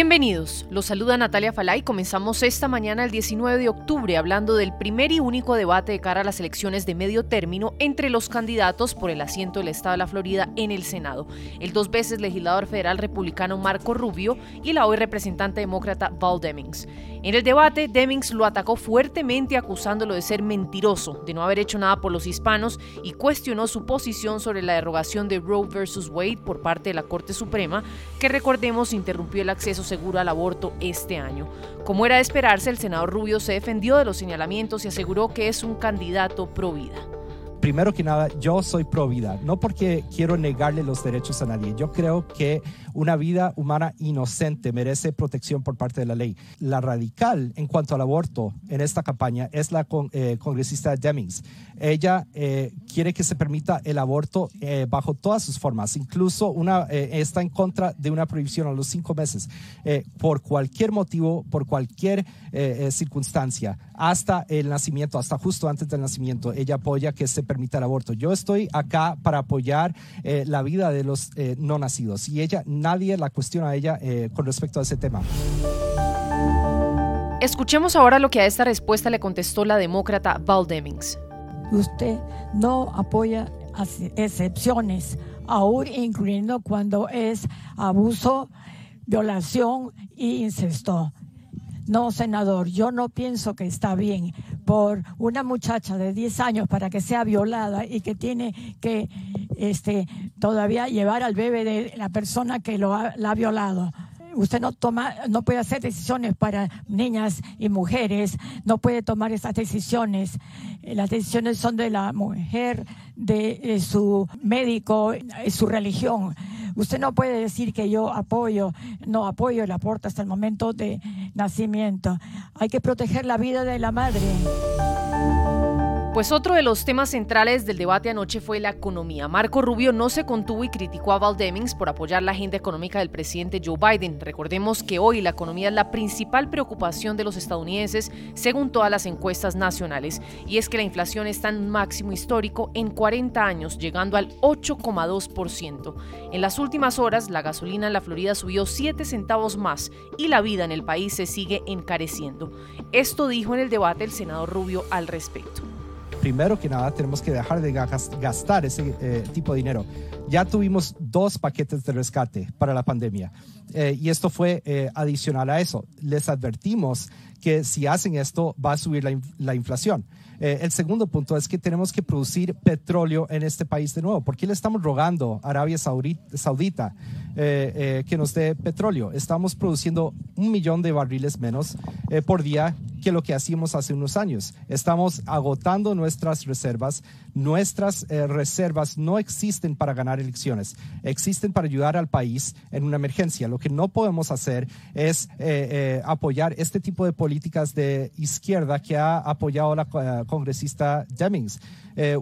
Bienvenidos, los saluda Natalia Falay. Comenzamos esta mañana el 19 de octubre hablando del primer y único debate de cara a las elecciones de medio término entre los candidatos por el asiento del Estado de la Florida en el Senado. El dos veces legislador federal republicano Marco Rubio y la hoy representante demócrata Val Demings. En el debate, Demings lo atacó fuertemente acusándolo de ser mentiroso, de no haber hecho nada por los hispanos y cuestionó su posición sobre la derogación de Roe versus Wade por parte de la Corte Suprema, que recordemos interrumpió el acceso seguro al aborto este año. Como era de esperarse, el senador Rubio se defendió de los señalamientos y aseguró que es un candidato pro vida primero que nada, yo soy pro vida, no porque quiero negarle los derechos a nadie. Yo creo que una vida humana inocente merece protección por parte de la ley. La radical en cuanto al aborto en esta campaña es la eh, congresista Demings. Ella eh, quiere que se permita el aborto eh, bajo todas sus formas, incluso una, está en contra de una prohibición a los cinco meses, por cualquier motivo, por cualquier circunstancia, hasta el nacimiento, hasta justo antes del nacimiento. Ella apoya que se permita el aborto. Yo estoy acá para apoyar eh, la vida de los eh, no nacidos y ella, nadie la cuestiona a ella eh, con respecto a ese tema. Escuchemos ahora lo que a esta respuesta le contestó la demócrata Val Demings. Usted no apoya excepciones, aún incluyendo cuando es abuso, violación e incesto. No, senador, yo no pienso que está bien por una muchacha de 10 años para que sea violada y que tiene que este, todavía llevar al bebé de la persona que lo la ha violado usted no toma, no puede hacer decisiones para niñas y mujeres, no puede tomar esas decisiones. Las decisiones son de la mujer, de, su médico, de su religión. Usted no puede decir que yo apoyo, no apoyo el aborto hasta el momento de nacimiento. Hay que proteger la vida de la madre. Pues otro de los temas centrales del debate anoche fue la economía. Marco Rubio no se contuvo y criticó a Val Demings por apoyar la agenda económica del presidente Joe Biden. Recordemos que hoy la economía es la principal preocupación de los estadounidenses según todas las encuestas nacionales. Y es que la inflación está en un máximo histórico en 40 años, llegando al 8,2%. En las últimas horas, la gasolina en la Florida subió 7 centavos más y la vida en el país se sigue encareciendo. Esto dijo en el debate el senador Rubio al respecto primero que nada tenemos que dejar de gastar ese eh, tipo de dinero. Ya tuvimos dos paquetes de rescate para la pandemia eh, y esto fue eh, adicional a eso. Les advertimos que si hacen esto va a subir la, inflación. el segundo punto es que tenemos que producir petróleo en este país de nuevo. ¿Por qué le estamos rogando a Arabia Saudita que nos dé petróleo? Estamos produciendo un millón de barriles menos por día que lo que hacíamos hace unos años. Estamos agotando nuestras reservas. Nuestras eh, reservas no existen para ganar elecciones, existen para ayudar al país en una emergencia. Lo que no podemos hacer es eh, eh, apoyar este tipo de políticas de izquierda que ha apoyado la congresista Demings.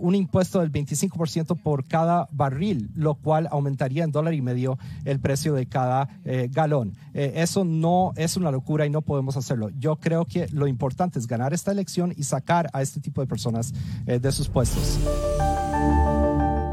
un impuesto del 25% por cada barril, lo cual aumentaría en dólar y medio el precio de cada galón. eso no es una locura y no podemos hacerlo. Yo creo que lo importante es ganar esta elección y sacar a este tipo de personas eh, de sus puestos.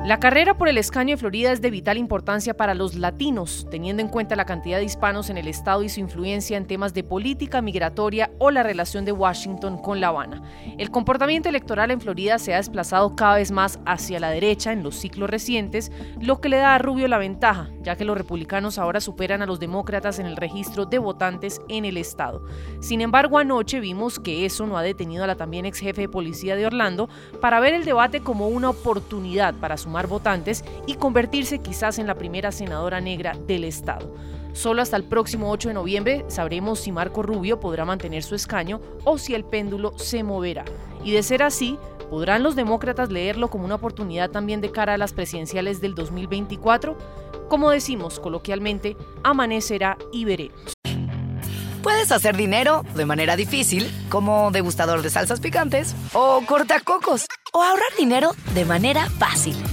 La carrera por el escaño de Florida es de vital importancia para los latinos, teniendo en cuenta la cantidad de hispanos en el estado y su influencia en temas de política migratoria o la relación de Washington con La Habana. El comportamiento electoral en Florida se ha desplazado cada vez más hacia la derecha en los ciclos recientes, lo que le da a Rubio la ventaja, ya que los republicanos ahora superan a los demócratas en el registro de votantes en el estado. Sin embargo, anoche vimos que eso no ha detenido a la también ex jefe de policía de Orlando para ver el debate como una oportunidad para su votantes y convertirse quizás en la primera senadora negra del Estado. Solo hasta el próximo 8 de noviembre sabremos si Marco Rubio podrá mantener su escaño o si el péndulo se moverá. Y de ser así, ¿podrán los demócratas leerlo como una oportunidad también de cara a las presidenciales del 2024? Como decimos coloquialmente, amanecerá y veremos. Puedes hacer dinero de manera difícil, como degustador de salsas picantes o cortacocos o ahorrar dinero de manera fácil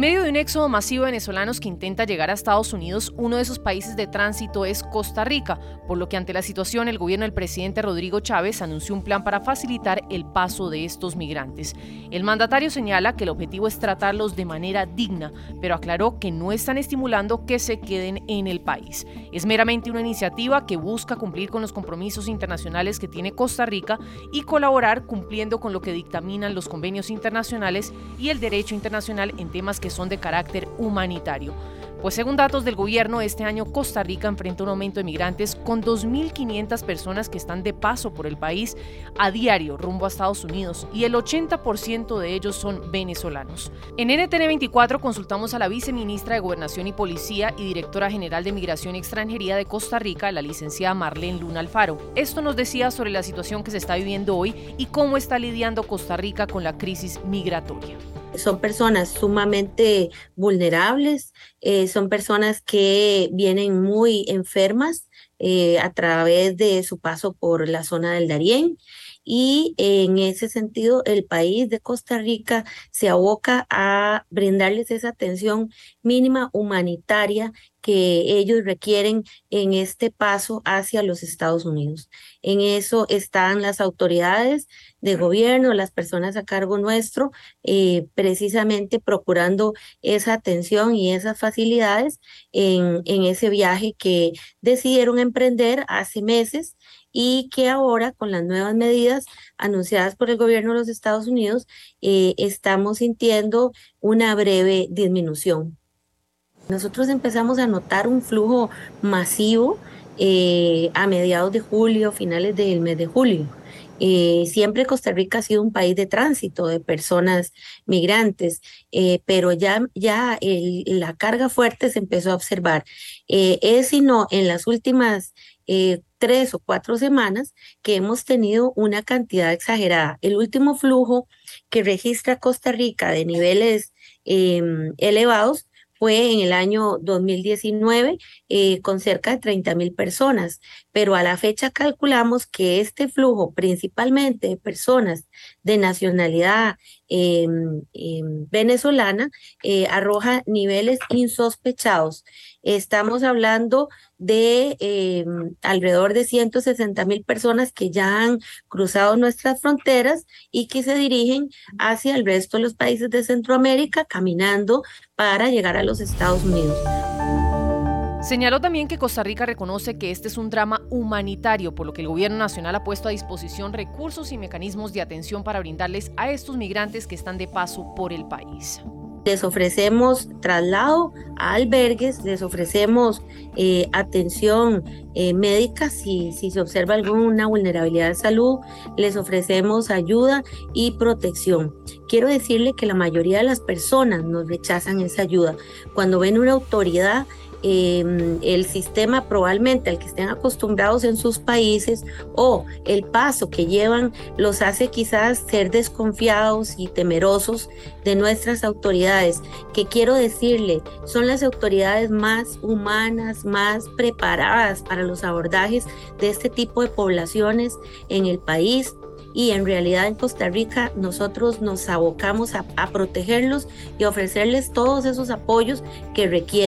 En medio de un éxodo masivo de venezolanos que intenta llegar a Estados Unidos, uno de esos países de tránsito es Costa Rica, por lo que ante la situación el gobierno del presidente Rodrigo Chávez anunció un plan para facilitar el paso de estos migrantes. El mandatario señala que el objetivo es tratarlos de manera digna, pero aclaró que no están estimulando que se queden en el país. Es meramente una iniciativa que busca cumplir con los compromisos internacionales que tiene Costa Rica y colaborar cumpliendo con lo que dictaminan los convenios internacionales y el derecho internacional en temas que son de carácter humanitario. Pues según datos del gobierno, este año Costa Rica enfrenta un aumento de migrantes con 2.500 personas que están de paso por el país a diario rumbo a Estados Unidos y el 80% de ellos son venezolanos. En NTN 24 consultamos a la viceministra de Gobernación y Policía y directora general de Migración y Extranjería de Costa Rica, la licenciada Marlene Luna Alfaro. Esto nos decía sobre la situación que se está viviendo hoy y cómo está lidiando Costa Rica con la crisis migratoria son personas sumamente vulnerables, eh, son personas que vienen muy enfermas eh, a través de su paso por la zona del Darién. Y en ese sentido el país de Costa Rica se aboca a brindarles esa atención mínima humanitaria que ellos requieren en este paso hacia los Estados Unidos. En eso están las autoridades de gobierno, las personas a cargo nuestro, eh, precisamente procurando esa atención y esas facilidades en, ese viaje que decidieron emprender hace meses y que ahora con las nuevas medidas anunciadas por el gobierno de los Estados Unidos eh, estamos sintiendo una breve disminución. Nosotros empezamos a notar un flujo masivo eh, a mediados de julio, finales del mes de julio. Eh, siempre Costa Rica ha sido un país de tránsito de personas migrantes, pero ya, ya la carga fuerte se empezó a observar. es sino en las últimas tres o cuatro semanas que hemos tenido una cantidad exagerada. El último flujo que registra Costa Rica de niveles em, elevados fue en el año 2019 eh, con cerca de 30 mil personas, pero a la fecha calculamos que este flujo, principalmente de personas de nacionalidad em, em, venezolana, eh, arroja niveles insospechados. Estamos hablando de em, alrededor de 160 mil personas que ya han cruzado nuestras fronteras y que se dirigen hacia el resto de los países de Centroamérica caminando para llegar a los Estados Unidos. Señaló también que Costa Rica reconoce que este es un drama humanitario, por lo que el gobierno nacional ha puesto a disposición recursos y mecanismos de atención para brindarles a estos migrantes que están de paso por el país. Les ofrecemos traslado a albergues, les ofrecemos eh, atención eh, médica si, si se observa alguna vulnerabilidad de salud, les ofrecemos ayuda y protección. Quiero decirle que la mayoría de las personas nos rechazan esa ayuda. Cuando ven una autoridad Em, el sistema probablemente al que estén acostumbrados en sus países o el paso que llevan los hace quizás ser desconfiados y temerosos de nuestras autoridades, que quiero decirle, son las autoridades más humanas, más preparadas para los abordajes de este tipo de poblaciones en el país y en realidad en Costa Rica nosotros nos abocamos a, a, protegerlos y ofrecerles todos esos apoyos que requieren.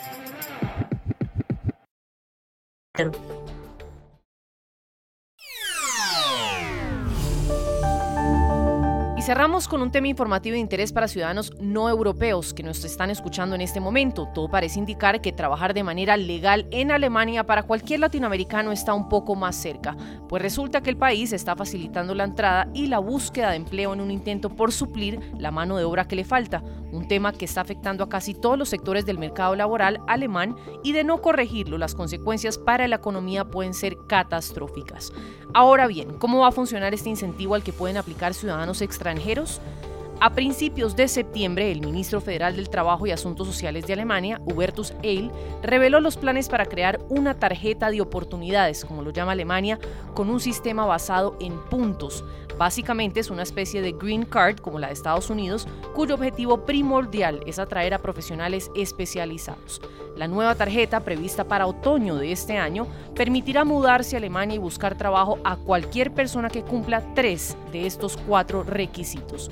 Y cerramos con un tema informativo de interés para ciudadanos no europeos que nos están escuchando en este momento. Todo parece indicar que trabajar de manera legal en Alemania para cualquier latinoamericano está un poco más cerca, pues resulta que el país está facilitando la entrada y la búsqueda de empleo en un intento por suplir la mano de obra que le falta, un tema que está afectando a casi todos los sectores del mercado laboral alemán y de no corregirlo, las consecuencias para la economía pueden ser catastróficas. Ahora bien, ¿cómo va a funcionar este incentivo al que pueden aplicar ciudadanos extranjeros? A principios de septiembre, el ministro federal del Trabajo y Asuntos Sociales de Alemania, Hubertus Eil, reveló los planes para crear una tarjeta de oportunidades, como lo llama Alemania, con un sistema basado en puntos. Básicamente es una especie de green card, como la de Estados Unidos, cuyo objetivo primordial es atraer a profesionales especializados. La nueva tarjeta, prevista para otoño de este año, permitirá mudarse a Alemania y buscar trabajo a cualquier persona que cumpla tres de estos cuatro requisitos.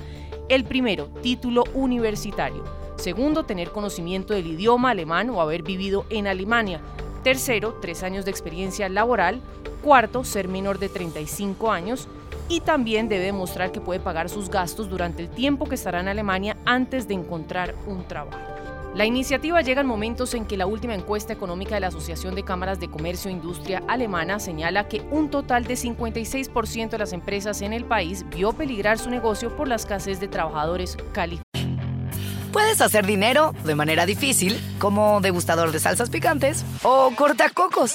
El primero, título universitario. Segundo, tener conocimiento del idioma alemán o haber vivido en Alemania. Tercero, tres años de experiencia laboral. Cuarto, ser menor de 35 años. Y también debe demostrar que puede pagar sus gastos durante el tiempo que estará en Alemania antes de encontrar un trabajo. La iniciativa llega en momentos en que la última encuesta económica de la Asociación de Cámaras de Comercio e Industria Alemana señala que un total de 56% de las empresas en el país vio peligrar su negocio por la escasez de trabajadores calificados. Puedes hacer dinero de manera difícil, como degustador de salsas picantes, o cortacocos,